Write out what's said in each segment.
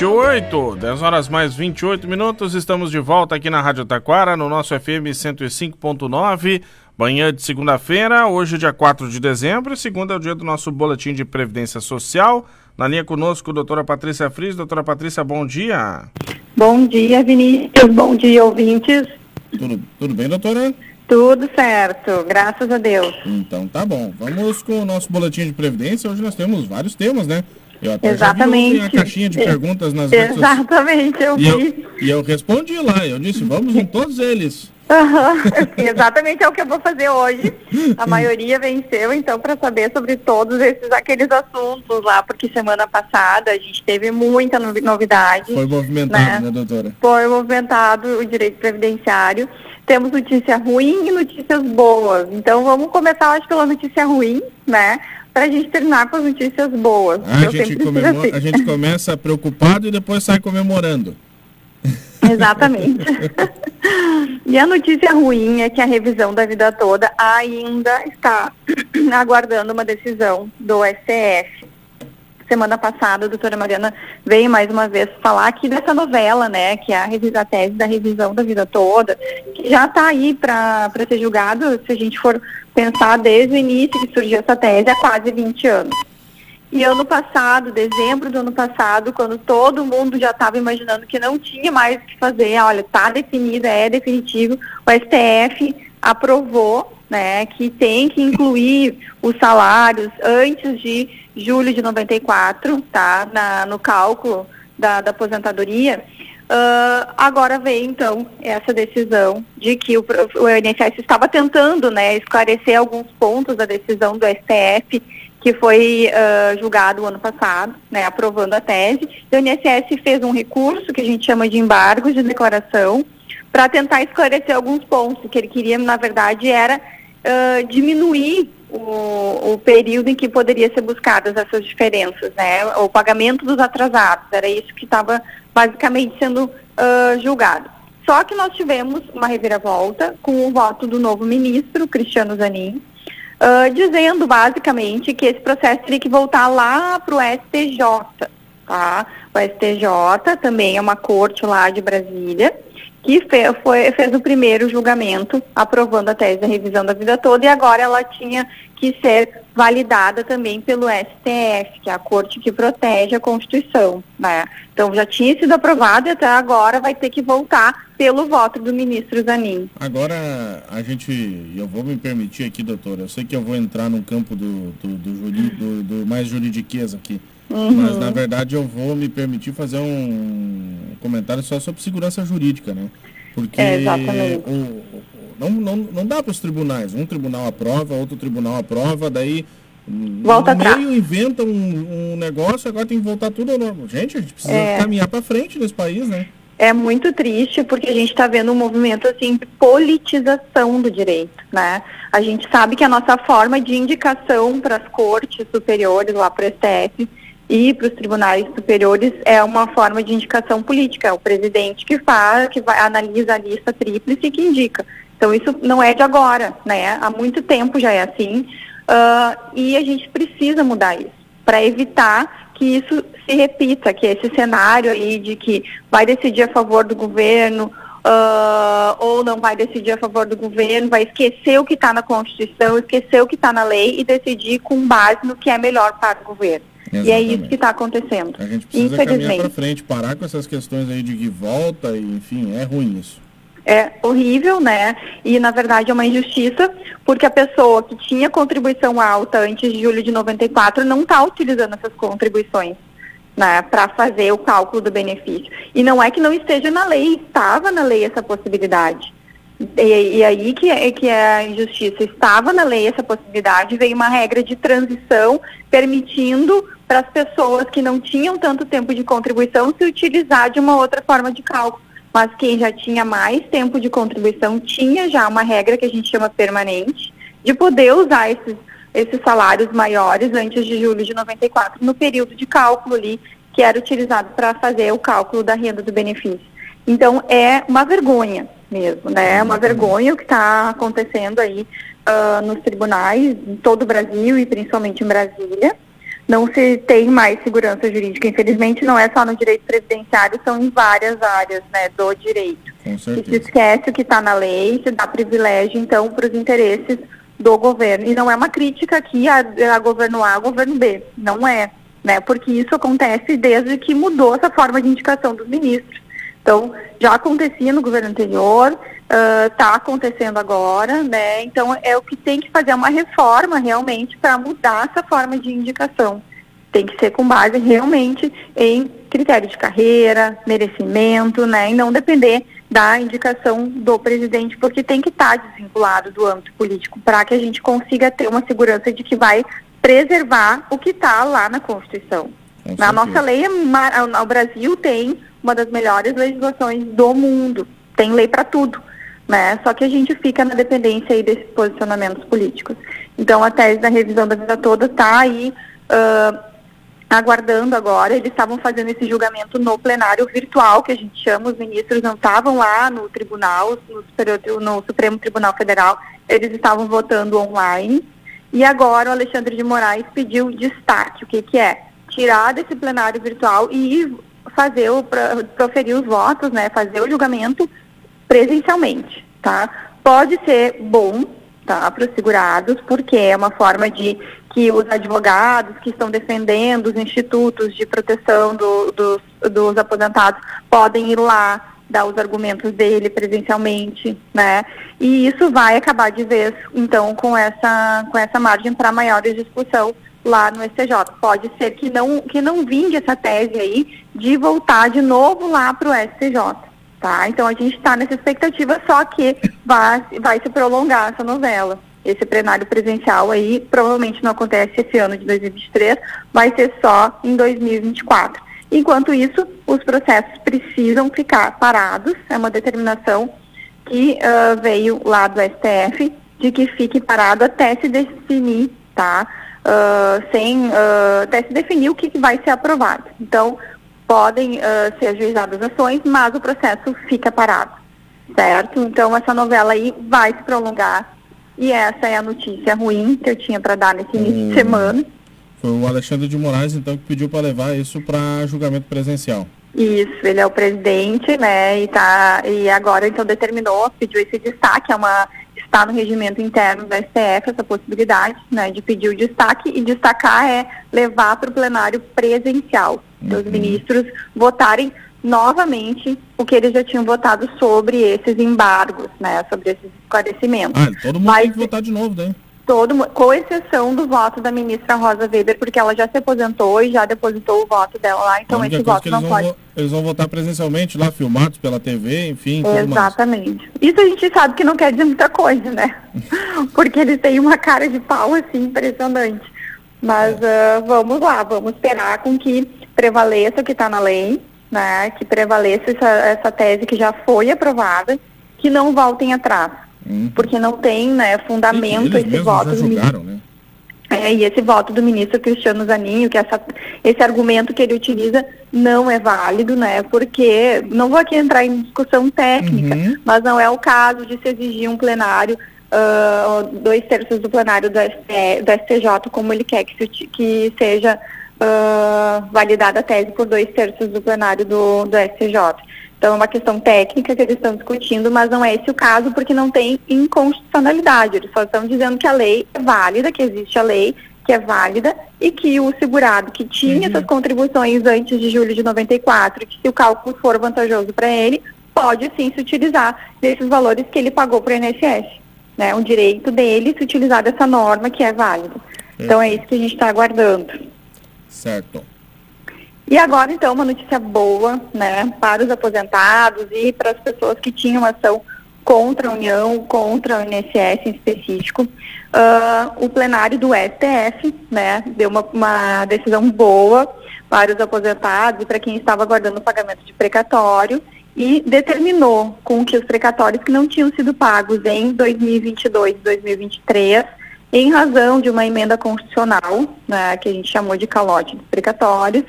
28, 10 horas mais 28 minutos, estamos de volta aqui na Rádio Taquara, no nosso FM 105.9, manhã de segunda-feira, hoje dia 4 de dezembro, segunda é o dia do nosso boletim de previdência social. Na linha conosco, doutora Patrícia Fris. Doutora Patrícia, bom dia. Bom dia, Vinícius, bom dia, ouvintes. Tudo, tudo bem, doutora? Tudo certo, graças a Deus. Então tá bom, vamos com o nosso boletim de previdência, hoje nós temos vários temas, né? Eu até Exatamente. já vi a caixinha de perguntas nas redes Exatamente, eu vi. E eu, e eu respondi lá, eu disse, vamos em todos eles. Uhum, exatamente é o que eu vou fazer hoje. A maioria venceu, então, para saber sobre todos esses aqueles assuntos lá, porque semana passada a gente teve muita novidade. Foi movimentado, né, né doutora? Foi movimentado o direito previdenciário. Temos notícia ruim e notícias boas. Então vamos começar, acho, pela notícia ruim, né? Para a gente terminar com as notícias boas. Ah, a, gente comemora, a gente começa preocupado e depois sai comemorando. Exatamente. e a notícia ruim é que a revisão da vida toda ainda está aguardando uma decisão do STF semana passada a doutora Mariana veio mais uma vez falar aqui dessa novela, né, que é a, a tese da revisão da vida toda, que já está aí para ser julgado, se a gente for pensar desde o início que surgiu essa tese, há quase 20 anos. E ano passado, dezembro do ano passado, quando todo mundo já estava imaginando que não tinha mais o que fazer, olha, está definida, é definitivo, o STF aprovou né, que tem que incluir os salários antes de julho de 94, tá, na, no cálculo da, da aposentadoria. Uh, agora vem, então, essa decisão de que o, o INSS estava tentando né, esclarecer alguns pontos da decisão do STF, que foi uh, julgado o ano passado, né, aprovando a tese. O INSS fez um recurso que a gente chama de embargo de declaração, para tentar esclarecer alguns pontos. Que ele queria, na verdade, era uh, diminuir o, o, período em que poderia ser buscadas essas diferenças, né? O pagamento dos atrasados, era isso que estava basicamente sendo uh, julgado. Só que nós tivemos uma reviravolta com o voto do novo ministro, Cristiano Zanin, uh, dizendo basicamente que esse processo teria que voltar lá para o STJ, tá? O STJ também é uma corte lá de Brasília, que fez, foi, fez o primeiro julgamento aprovando a tese da revisão da vida toda e agora ela tinha que ser validada também pelo STF, que é a corte que protege a Constituição. Né? Então já tinha sido aprovado e até agora vai ter que voltar pelo voto do ministro Zanin. Agora a gente, eu vou me permitir aqui, doutora, eu sei que eu vou entrar no campo do, do, do, juri, do, do mais juridiqueza aqui. Uhum. Mas na verdade eu vou me permitir fazer um comentário só sobre segurança jurídica, né? Porque é, o, não, não, não dá para os tribunais. Um tribunal aprova, outro tribunal aprova, daí Volta no meio inventa um, um, negócio, agora tem que voltar tudo ao normal. Gente, a gente precisa é. caminhar para frente nesse país, né? É muito triste porque a gente está vendo um movimento assim de politização do direito, né? A gente sabe que a nossa forma de indicação para as cortes superiores lá para o STF e para os tribunais superiores é uma forma de indicação política. É o presidente que faz, que vai, analisa a lista tríplice e que indica. Então isso não é de agora, né? Há muito tempo já é assim. Uh, e a gente precisa mudar isso para evitar que isso se repita, que esse cenário aí de que vai decidir a favor do governo uh, ou não vai decidir a favor do governo, vai esquecer o que está na Constituição, esquecer o que está na lei e decidir com base no que é melhor para o governo. Exatamente. E é isso que está acontecendo. A gente precisa caminhar para frente, parar com essas questões aí de que volta, e, enfim, é ruim isso. É horrível, né? E na verdade é uma injustiça, porque a pessoa que tinha contribuição alta antes de julho de 94 não está utilizando essas contribuições. Né, para fazer o cálculo do benefício. E não é que não esteja na lei, estava na lei essa possibilidade. E, e, aí que é, que é a injustiça. Estava na lei essa possibilidade, veio uma regra de transição permitindo para as pessoas que não tinham tanto tempo de contribuição se utilizar de uma outra forma de cálculo. Mas quem já tinha mais tempo de contribuição tinha já uma regra que a gente chama permanente de poder usar esses, esses salários maiores antes de julho de 94 no período de cálculo ali que era utilizado para fazer o cálculo da renda do benefício. Então é uma vergonha mesmo, né? É uma vergonha o que está acontecendo aí uh, nos tribunais em todo o Brasil e principalmente em Brasília. Não se tem mais segurança jurídica. Infelizmente, não é só no direito previdenciário, são em várias áreas né, do direito. Com certeza. se esquece o que está na lei, se dá privilégio, então, para os interesses do governo. E não é uma crítica aqui a, a governo A, a governo B. Não é, né? Porque isso acontece desde que mudou essa forma de indicação dos ministros. Então, já acontecia no governo anterior, está uh, acontecendo agora, né? Então, é o que tem que fazer uma reforma realmente para mudar essa forma de indicação. Tem que ser com base realmente em critério de carreira, merecimento, né? E não depender da indicação do presidente, porque tem que estar tá desvinculado do âmbito político para que a gente consiga ter uma segurança de que vai preservar o que está lá na Constituição. Na nossa lei, o Brasil tem uma das melhores legislações do mundo, tem lei para tudo, né? Só que a gente fica na dependência aí desses posicionamentos políticos. Então, a tese da revisão da vida toda está aí uh, aguardando agora. Eles estavam fazendo esse julgamento no plenário virtual, que a gente chama, os ministros não estavam lá no tribunal, no, Superior, no Supremo Tribunal Federal, eles estavam votando online. E agora o Alexandre de Moraes pediu destaque. O que, que é? Tirar desse plenário virtual e fazer o proferir os votos, né, fazer o julgamento presencialmente, tá? Pode ser bom, tá, para os segurados, porque é uma forma de que os advogados que estão defendendo os institutos de proteção do, dos, dos aposentados podem ir lá dar os argumentos dele presencialmente, né? E isso vai acabar de vez, então, com essa, com essa margem para maiores discussão lá no STJ. Pode ser que não, que não vingue essa tese aí de voltar de novo lá para o STJ. Tá? Então a gente está nessa expectativa, só que vai, vai se prolongar essa novela. Esse plenário presencial aí provavelmente não acontece esse ano de 2023, vai ser só em 2024. Enquanto isso, os processos precisam ficar parados, é uma determinação que uh, veio lá do STF de que fique parado até se definir, tá? Uh, sem uh, até se definir o que, vai ser aprovado. Então, podem uh, ser ajuizadas ações, mas o processo fica parado, certo? Então, essa novela aí vai se prolongar e essa é a notícia ruim que eu tinha para dar nesse início hum. de semana. Foi o Alexandre de Moraes, então, que pediu para levar isso para julgamento presencial. Isso, ele é o presidente, né? E, tá, e agora então determinou, pediu esse destaque, é uma está no regimento interno da STF essa possibilidade né, de pedir o destaque e destacar é levar para o plenário presencial. Uhum. Os ministros votarem novamente o que eles já tinham votado sobre esses embargos, né, sobre esses esclarecimentos. Ah, todo mundo Mas, tem que votar de novo, né? Todo, com exceção do voto da ministra Rosa Weber, porque ela já se aposentou e já depositou o voto dela lá, então esse voto não pode. eles vão votar presencialmente lá, filmados pela TV, enfim. Exatamente. Isso a gente sabe que não quer dizer muita coisa, né? porque eles têm uma cara de pau assim impressionante. Mas é. uh, vamos lá, vamos esperar com que prevaleça o que está na lei, né? Que prevaleça essa, essa tese que já foi aprovada, que não voltem atrás. Porque não tem né, fundamento esse voto. do julgaram, né? É, e esse voto do ministro Cristiano Zaninho, que essa, esse argumento que ele utiliza não é válido, né? Porque não vou aqui entrar em discussão técnica, uhum. mas não é o caso de se exigir um plenário, uh, dois terços do plenário do, ST, do STJ, como ele quer que, se, que seja uh, validada a tese por dois terços do plenário do, do STJ. Então, é uma questão técnica que eles estão discutindo, mas não é esse o caso, porque não tem inconstitucionalidade. Eles só estão dizendo que a lei é válida, que existe a lei, que é válida, e que o segurado que tinha uhum. essas contribuições antes de julho de 94, que se o cálculo for vantajoso para ele, pode sim se utilizar desses valores que ele pagou para o INSS. Né? Um direito dele se utilizar dessa norma que é válida. Então, é isso que a gente está aguardando. Certo. E agora, então, uma notícia boa, né, para os aposentados e para as pessoas que tinham ação contra a União, contra o INSS em específico. Uh, o plenário do STF, né, deu uma, uma decisão boa para os aposentados e para quem estava aguardando o pagamento de precatório e determinou com que os precatórios que não tinham sido pagos em 2022 e 2023, em razão de uma emenda constitucional, né, que a gente chamou de calote dos precatórios,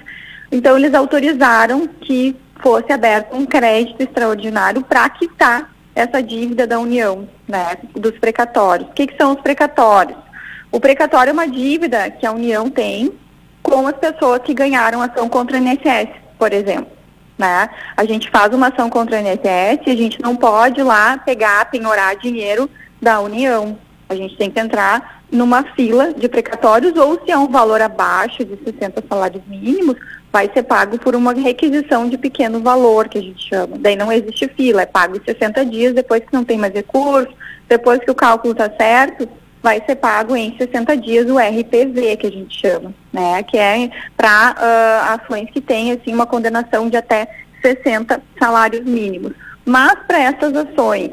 então, eles autorizaram que fosse aberto um crédito extraordinário para quitar essa dívida da União, né, dos precatórios. O que, que são os precatórios? O precatório é uma dívida que a União tem com as pessoas que ganharam ação contra o INSS, por exemplo. Né? A gente faz uma ação contra o INSS e a gente não pode lá pegar, penhorar dinheiro da União. A gente tem que entrar numa fila de precatórios ou se é um valor abaixo de 60 salários mínimos, vai ser pago por uma requisição de pequeno valor, que a gente chama. Daí não existe fila, é pago em 60 dias, depois que não tem mais recurso, depois que o cálculo está certo, vai ser pago em 60 dias o RPV, que a gente chama, né? Que é para uh, ações que têm assim, uma condenação de até 60 salários mínimos. Mas para essas ações,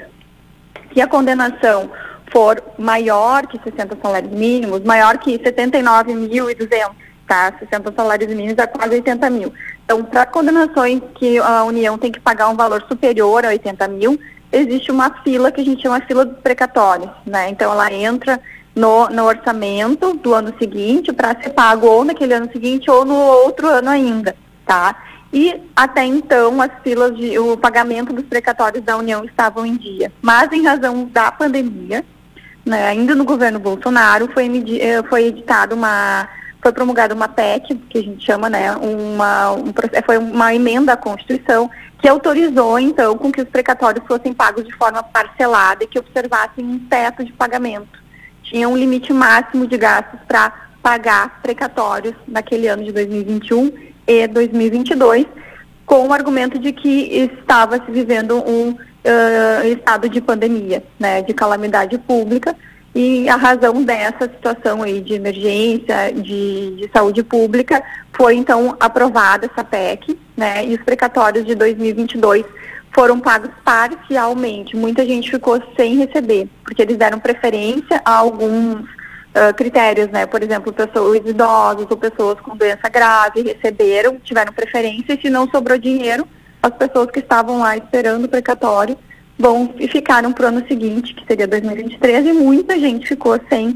se a condenação for maior que 60 salários mínimos, maior que 79.200, tá? 60 salários mínimos a quase 80 mil. Então, para condenações que a União tem que pagar um valor superior a 80 mil, existe uma fila que a gente chama fila dos precatórios, né? Então, ela entra no, no orçamento do ano seguinte para ser pago ou naquele ano seguinte ou no outro ano ainda, tá? E até então as filas de o pagamento dos precatórios da União estavam em dia. Mas em razão da pandemia, né, ainda no governo Bolsonaro, foi, eh, foi editada uma foi promulgada uma PEC, que a gente chama, né, uma, um, foi uma emenda à Constituição, que autorizou, então, com que os precatórios fossem pagos de forma parcelada e que observassem um teto de pagamento. Tinha um limite máximo de gastos para pagar precatórios naquele ano de 2021 e 2022, com o argumento de que estava se vivendo um uh, estado de pandemia, né, de calamidade pública, e a razão dessa situação aí de emergência, de, de, saúde pública, foi então aprovada essa PEC, né? E os precatórios de 2022 foram pagos parcialmente. Muita gente ficou sem receber, porque eles deram preferência a alguns uh, critérios, né? Por exemplo, pessoas idosas ou pessoas com doença grave receberam, tiveram preferência, e se não sobrou dinheiro, as pessoas que estavam lá esperando o precatório vão e ficaram para o ano seguinte, que seria 2023, e muita gente ficou sem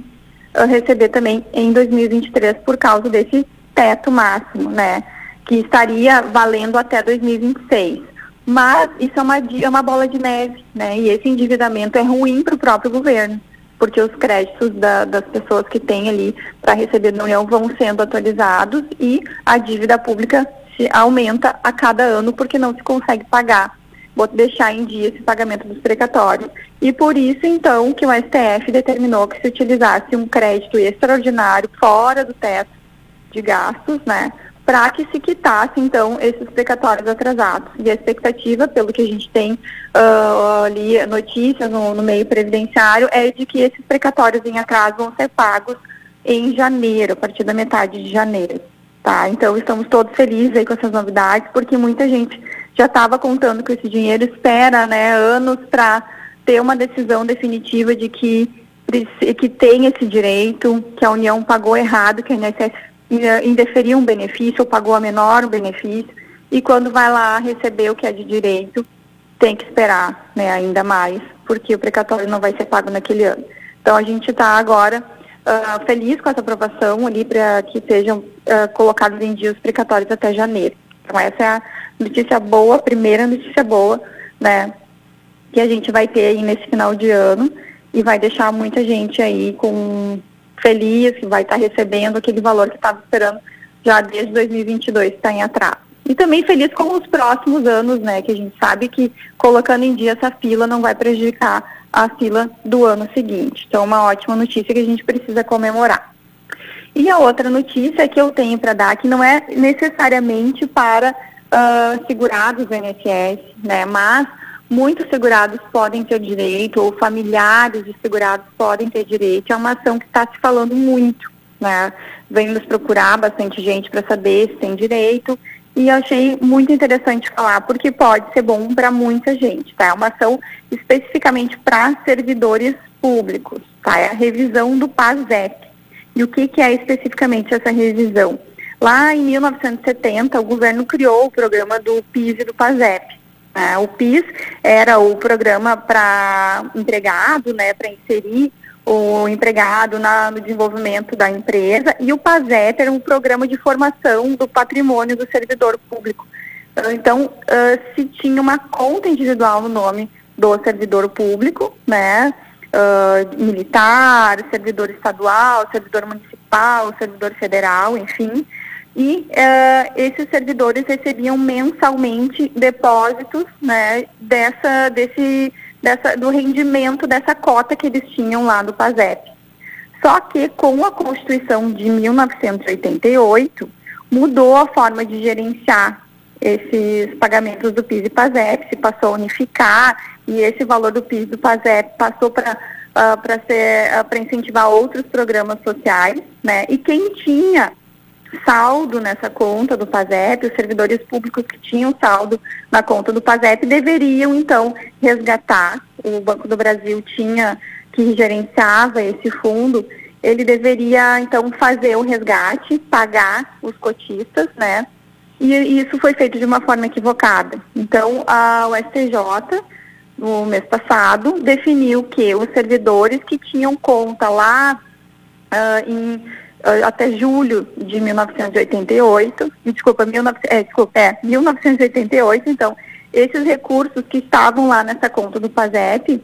uh, receber também em 2023 por causa desse teto máximo, né? Que estaria valendo até 2026. Mas isso é uma, é uma bola de neve, né? E esse endividamento é ruim para o próprio governo, porque os créditos da, das pessoas que têm ali para receber da União vão sendo atualizados e a dívida pública se aumenta a cada ano porque não se consegue pagar deixar em dia esse pagamento dos precatórios. E por isso, então, que o STF determinou que se utilizasse um crédito extraordinário fora do teto de gastos, né, para que se quitasse, então, esses precatórios atrasados. E a expectativa, pelo que a gente tem uh, ali notícias no, no meio previdenciário, é de que esses precatórios em atraso vão ser pagos em janeiro, a partir da metade de janeiro. Tá? Então, estamos todos felizes aí com essas novidades, porque muita gente já estava contando com esse dinheiro, espera né, anos para ter uma decisão definitiva de que, que tem esse direito, que a União pagou errado, que a INSS indeferiu um benefício ou pagou a menor um benefício, e quando vai lá receber o que é de direito, tem que esperar né, ainda mais, porque o precatório não vai ser pago naquele ano. Então a gente está agora uh, feliz com essa aprovação ali para que sejam uh, colocados em dia os precatórios até janeiro. Então essa é a notícia boa, primeira notícia boa, né? Que a gente vai ter aí nesse final de ano e vai deixar muita gente aí com feliz, que vai estar tá recebendo aquele valor que estava esperando já desde 2022, está em atraso. E também feliz com os próximos anos, né? Que a gente sabe que colocando em dia essa fila não vai prejudicar a fila do ano seguinte. Então, uma ótima notícia que a gente precisa comemorar. E a outra notícia que eu tenho para dar, que não é necessariamente para uh, segurados do INSS, né? Mas muitos segurados podem ter direito, ou familiares de segurados podem ter direito. É uma ação que está se falando muito, né? Vem nos procurar bastante gente para saber se tem direito. E eu achei muito interessante falar, porque pode ser bom para muita gente, tá? É uma ação especificamente para servidores públicos, tá? É a revisão do PASEP. E o que, que é especificamente essa revisão? Lá em 1970, o governo criou o programa do PIS e do PASEP. Né? O PIS era o programa para empregado, né, para inserir o empregado na, no desenvolvimento da empresa, e o PASEP era um programa de formação do patrimônio do servidor público. Então, uh, se tinha uma conta individual no nome do servidor público, né, militar, servidor estadual, servidor municipal, servidor federal, enfim, e uh, esses servidores recebiam mensalmente depósitos né, dessa, desse, dessa, do rendimento dessa cota que eles tinham lá do PASEP. Só que com a Constituição de 1988, mudou a forma de gerenciar esses pagamentos do PIS e PASEP, se passou a unificar e esse valor do PIS e do PASEP passou para uh, para ser uh, para incentivar outros programas sociais, né? E quem tinha saldo nessa conta do PASEP, os servidores públicos que tinham saldo na conta do PASEP deveriam então resgatar. O Banco do Brasil tinha que gerenciava esse fundo, ele deveria então fazer o resgate, pagar os cotistas, né? E isso foi feito de uma forma equivocada. Então, a, o STJ, no mês passado, definiu que os servidores que tinham conta lá uh, em uh, até julho de 1988, desculpa, 19, é, desculpa, é, 1988, então, esses recursos que estavam lá nessa conta do PASEP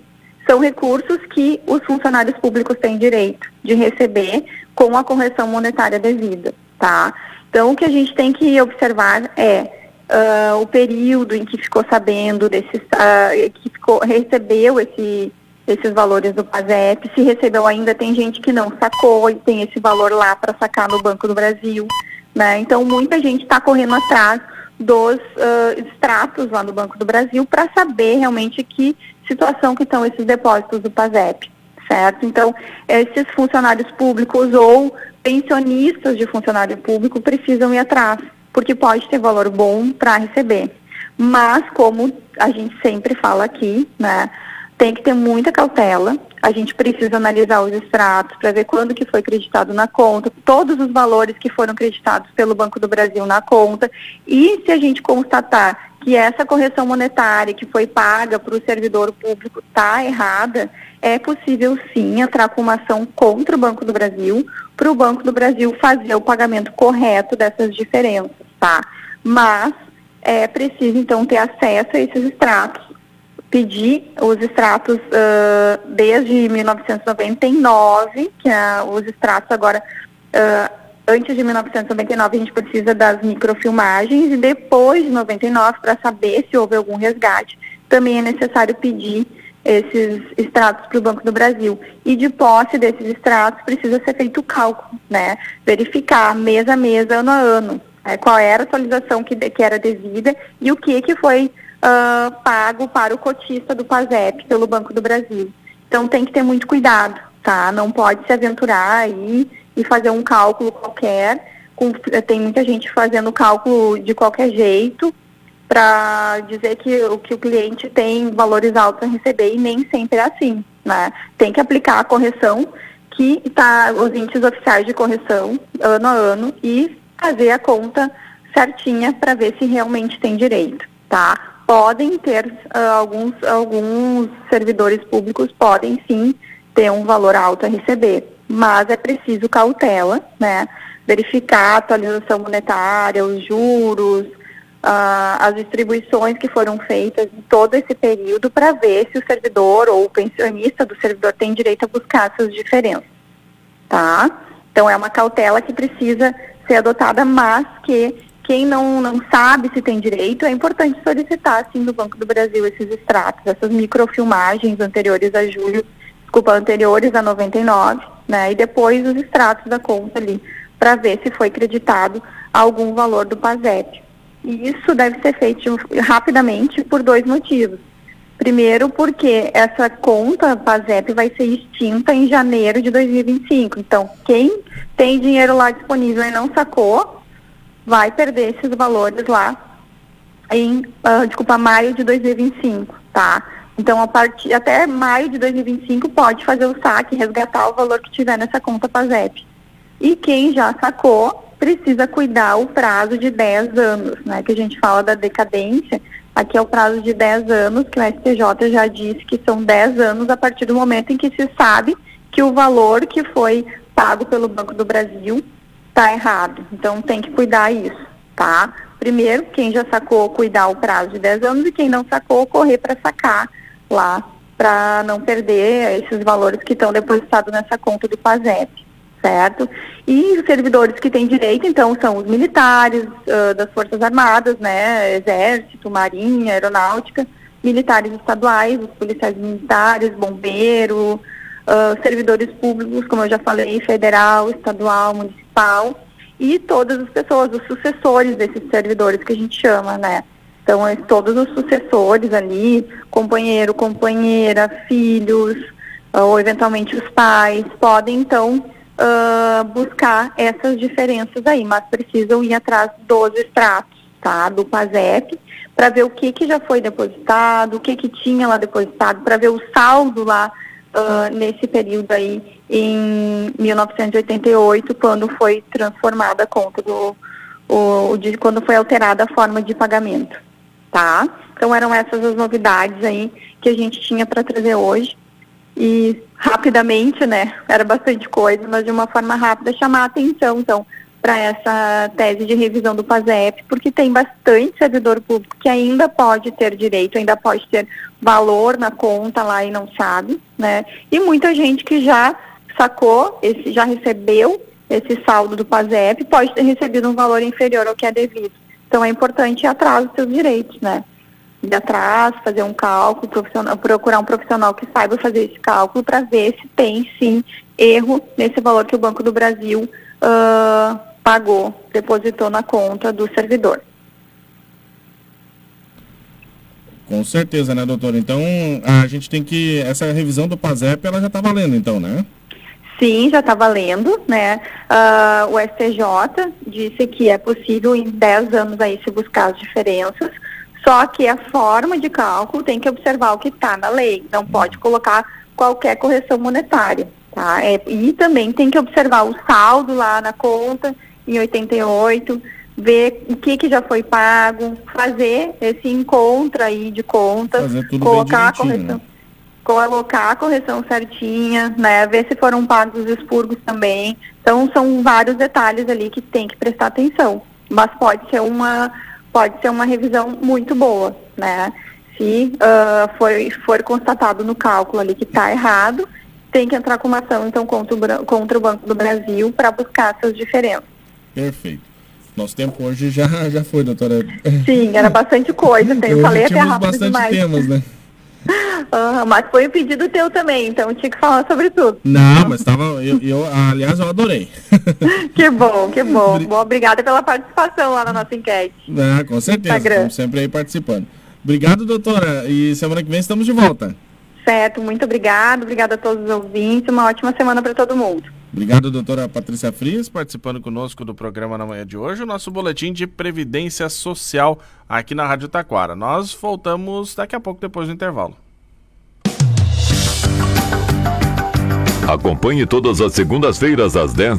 são recursos que os funcionários públicos têm direito de receber com a correção monetária devida, tá? Então, o que a gente tem que observar é uh, o período em que ficou sabendo desses, uh, que ficou, recebeu esse, esses valores do PASEP, se recebeu ainda, tem gente que não sacou e tem esse valor lá para sacar no Banco do Brasil, né? Então, muita gente está correndo atrás dos uh, extratos lá no Banco do Brasil para saber realmente que situação que estão esses depósitos do PASEP, certo? Então, esses funcionários públicos ou pensionistas de funcionário público precisam ir atrás, porque pode ter valor bom para receber. Mas, como a gente sempre fala aqui, né, tem que ter muita cautela. A gente precisa analisar os extratos para ver quando que foi creditado na conta, todos os valores que foram creditados pelo Banco do Brasil na conta. E se a gente constatar que essa correção monetária que foi paga para o servidor público está errada, é possível sim entrar com uma ação contra o Banco do Brasil, para o Banco do Brasil fazer o pagamento correto dessas diferenças, tá? Mas é preciso então ter acesso a esses extratos pedir os extratos uh, desde 1999, que é os extratos agora, uh, antes de 1999 a gente precisa das microfilmagens e depois de 99 para saber se houve algum resgate, também é necessário pedir esses extratos para o Banco do Brasil. E de posse desses extratos precisa ser feito o cálculo, né? Verificar mês a mês, ano a ano, né? qual era a atualização que, que era devida e o que, que foi uh, pago para o cotista do PASEP pelo Banco do Brasil. Então tem que ter muito cuidado, tá? Não pode se aventurar aí e fazer um cálculo qualquer. Com, tem muita gente fazendo cálculo de qualquer jeito para dizer que o que o cliente tem valores altos a receber e nem sempre é assim, né? Tem que aplicar a correção que está os índices oficiais de correção ano a ano e fazer a conta certinha para ver se realmente tem direito, tá? podem ter uh, alguns, alguns servidores públicos podem sim ter um valor alto a receber, mas é preciso cautela, né? Verificar a atualização monetária, os juros, as distribuições que foram feitas em todo esse período para ver se o servidor ou o pensionista do servidor tem direito a buscar essas diferenças, tá? Então é uma cautela que precisa ser adotada, mas que quem não, não sabe se tem direito, é importante solicitar, sim, do Banco do Brasil esses extratos, essas microfilmagens anteriores a julho, desculpa, anteriores a 99, né? E depois os extratos da conta ali, para ver se foi creditado algum valor do PASEP. E isso deve ser feito rapidamente por dois motivos. Primeiro, porque essa conta PASEP vai ser extinta em janeiro de 2025. Então, quem tem dinheiro lá disponível e não sacou, vai perder esses valores lá em, uh, desculpa, maio de 2025, tá? Então, a partir, até maio de 2025 pode fazer o saque, resgatar o valor que tiver nessa conta PASEP. E quem já sacou precisa cuidar o prazo de 10 anos, né? Que a gente fala da decadência, aqui é o prazo de 10 anos, que o STJ já disse que são 10 anos a partir do momento em que se sabe que o valor que foi pago pelo Banco do Brasil está errado. Então tem que cuidar isso, tá? Primeiro, quem já sacou, cuidar o prazo de 10 anos e quem não sacou, correr para sacar lá, para não perder esses valores que estão depositados nessa conta do PASEP, certo? E os servidores que têm direito, então, são os militares uh, das Forças Armadas, né, Exército, Marinha, Aeronáutica, militares estaduais, os policiais militares, bombeiro, uh, servidores públicos, como eu já falei, federal, estadual, municipal, e todas as pessoas, os sucessores desses servidores que a gente chama, né? Então, é, todos os sucessores ali, companheiro, companheira, filhos, ou eventualmente os pais, podem então uh, buscar essas diferenças aí, mas precisam ir atrás dos extratos, tá? Do PASEP, para ver o que, que já foi depositado, o que, que tinha lá depositado, para ver o saldo lá uh, nesse período aí em 1988, quando foi transformada a conta do. O, de, quando foi alterada a forma de pagamento, tá? Então eram essas as novidades aí que a gente tinha para trazer hoje e rapidamente, né, era bastante coisa, mas de uma forma rápida chamar a atenção, então, para essa tese de revisão do PASEP, porque tem bastante servidor público que ainda pode ter direito, ainda pode ter valor na conta lá e não sabe, né? E muita gente que já sacou, esse, já recebeu esse saldo do PASEP, pode ter recebido um valor inferior ao que é devido. Então é importante ir atrás dos seus direitos, né? Ir atrás, fazer um cálculo, profissional, procurar um profissional que saiba fazer esse cálculo para ver se tem sim erro nesse valor que o Banco do Brasil uh, pagou, depositou na conta do servidor. Com certeza, né, doutor? Então, a gente tem que. Essa revisão do PASEP, ela já está valendo, então, né? Sim, já está valendo, né? Uh, o STJ disse que é possível em 10 anos aí se buscar as diferenças. Só que a forma de cálculo tem que observar o que está na lei, não pode colocar qualquer correção monetária, tá? É, e também tem que observar o saldo lá na conta em 88, ver o que, que já foi pago, fazer esse encontro aí de contas, colocar a correção. Né? Colocar a correção certinha, né? Ver se foram pagos os expurgos também. Então são vários detalhes ali que tem que prestar atenção. Mas pode ser uma pode ser uma revisão muito boa, né? Se uh, for, for constatado no cálculo ali que está errado, tem que entrar com uma ação, então, contra o, contra o Banco do Brasil para buscar essas diferenças. Perfeito. Nosso tempo hoje já, já foi, doutora. Sim, era bastante coisa. Eu falei até rápido bastante demais. temas, né? Uhum, mas foi um pedido teu também, então tinha que falar sobre tudo. Não, mas estava. Eu, eu, aliás, eu adorei. que bom, que bom. bom. Obrigada pela participação lá na nossa enquete. Ah, com certeza. Estamos sempre aí participando. Obrigado, doutora. E semana que vem estamos de volta. Certo, muito obrigado. Obrigada a todos os ouvintes. Uma ótima semana para todo mundo. Obrigado, doutora Patrícia Frias, participando conosco do programa na manhã de hoje, o nosso boletim de Previdência Social aqui na Rádio Taquara. Nós voltamos daqui a pouco, depois do intervalo. Acompanhe todas as segundas-feiras às 10